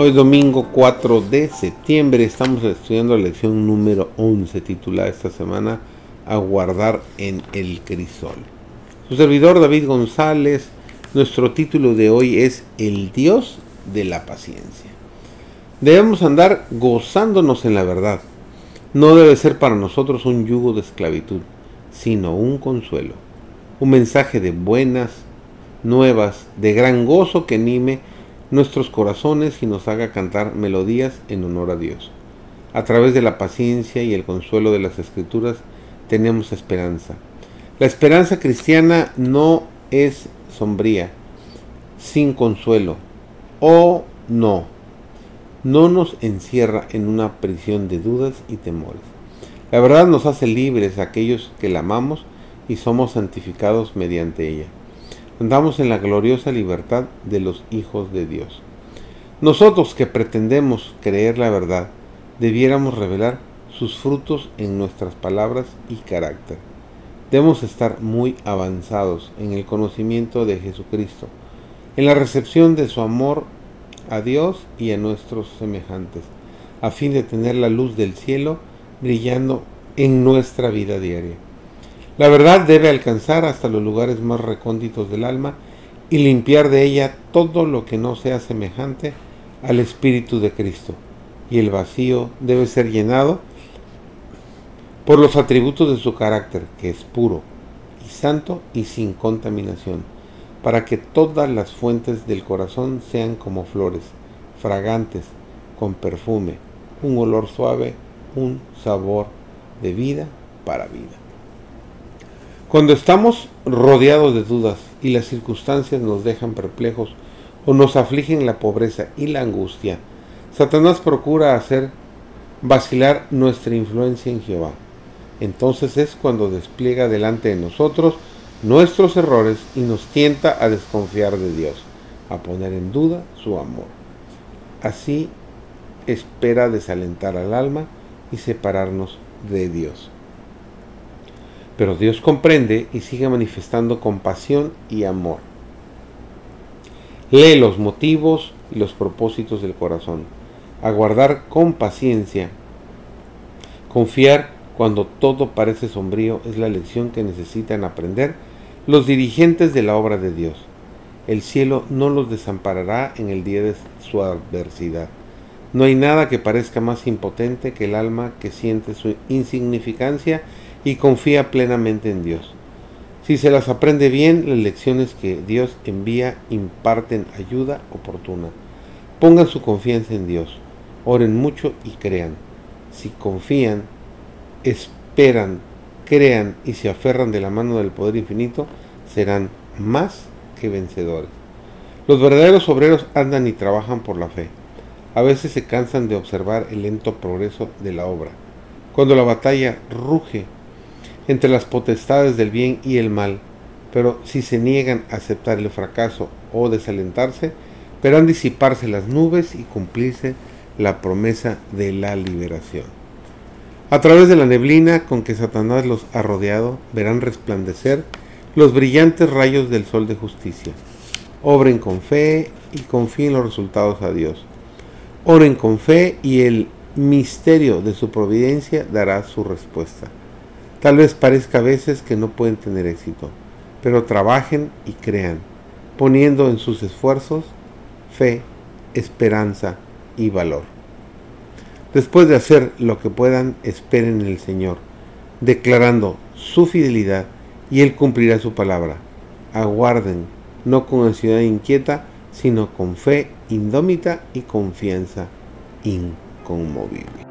Hoy domingo 4 de septiembre estamos estudiando la lección número 11 titulada esta semana Aguardar en el crisol. Su servidor David González, nuestro título de hoy es El Dios de la paciencia. Debemos andar gozándonos en la verdad. No debe ser para nosotros un yugo de esclavitud, sino un consuelo, un mensaje de buenas nuevas, de gran gozo que anime nuestros corazones y nos haga cantar melodías en honor a Dios. A través de la paciencia y el consuelo de las escrituras tenemos esperanza. La esperanza cristiana no es sombría, sin consuelo, o no, no nos encierra en una prisión de dudas y temores. La verdad nos hace libres aquellos que la amamos y somos santificados mediante ella andamos en la gloriosa libertad de los hijos de Dios. Nosotros que pretendemos creer la verdad, debiéramos revelar sus frutos en nuestras palabras y carácter. Debemos estar muy avanzados en el conocimiento de Jesucristo, en la recepción de su amor a Dios y a nuestros semejantes, a fin de tener la luz del cielo brillando en nuestra vida diaria. La verdad debe alcanzar hasta los lugares más recónditos del alma y limpiar de ella todo lo que no sea semejante al Espíritu de Cristo. Y el vacío debe ser llenado por los atributos de su carácter, que es puro y santo y sin contaminación, para que todas las fuentes del corazón sean como flores, fragantes, con perfume, un olor suave, un sabor de vida para vida. Cuando estamos rodeados de dudas y las circunstancias nos dejan perplejos o nos afligen la pobreza y la angustia, Satanás procura hacer vacilar nuestra influencia en Jehová. Entonces es cuando despliega delante de nosotros nuestros errores y nos tienta a desconfiar de Dios, a poner en duda su amor. Así espera desalentar al alma y separarnos de Dios. Pero Dios comprende y sigue manifestando compasión y amor. Lee los motivos y los propósitos del corazón. Aguardar con paciencia. Confiar cuando todo parece sombrío es la lección que necesitan aprender los dirigentes de la obra de Dios. El cielo no los desamparará en el día de su adversidad. No hay nada que parezca más impotente que el alma que siente su insignificancia y confía plenamente en Dios. Si se las aprende bien, las lecciones que Dios envía imparten ayuda oportuna. Pongan su confianza en Dios, oren mucho y crean. Si confían, esperan, crean y se aferran de la mano del poder infinito, serán más que vencedores. Los verdaderos obreros andan y trabajan por la fe. A veces se cansan de observar el lento progreso de la obra. Cuando la batalla ruge entre las potestades del bien y el mal, pero si se niegan a aceptar el fracaso o desalentarse, verán disiparse las nubes y cumplirse la promesa de la liberación. A través de la neblina con que Satanás los ha rodeado, verán resplandecer los brillantes rayos del sol de justicia. Obren con fe y confíen los resultados a Dios. Oren con fe y el misterio de su providencia dará su respuesta. Tal vez parezca a veces que no pueden tener éxito, pero trabajen y crean, poniendo en sus esfuerzos fe, esperanza y valor. Después de hacer lo que puedan, esperen en el Señor, declarando su fidelidad y Él cumplirá su palabra. Aguarden, no con ansiedad inquieta, sino con fe indómita y confianza inconmovible.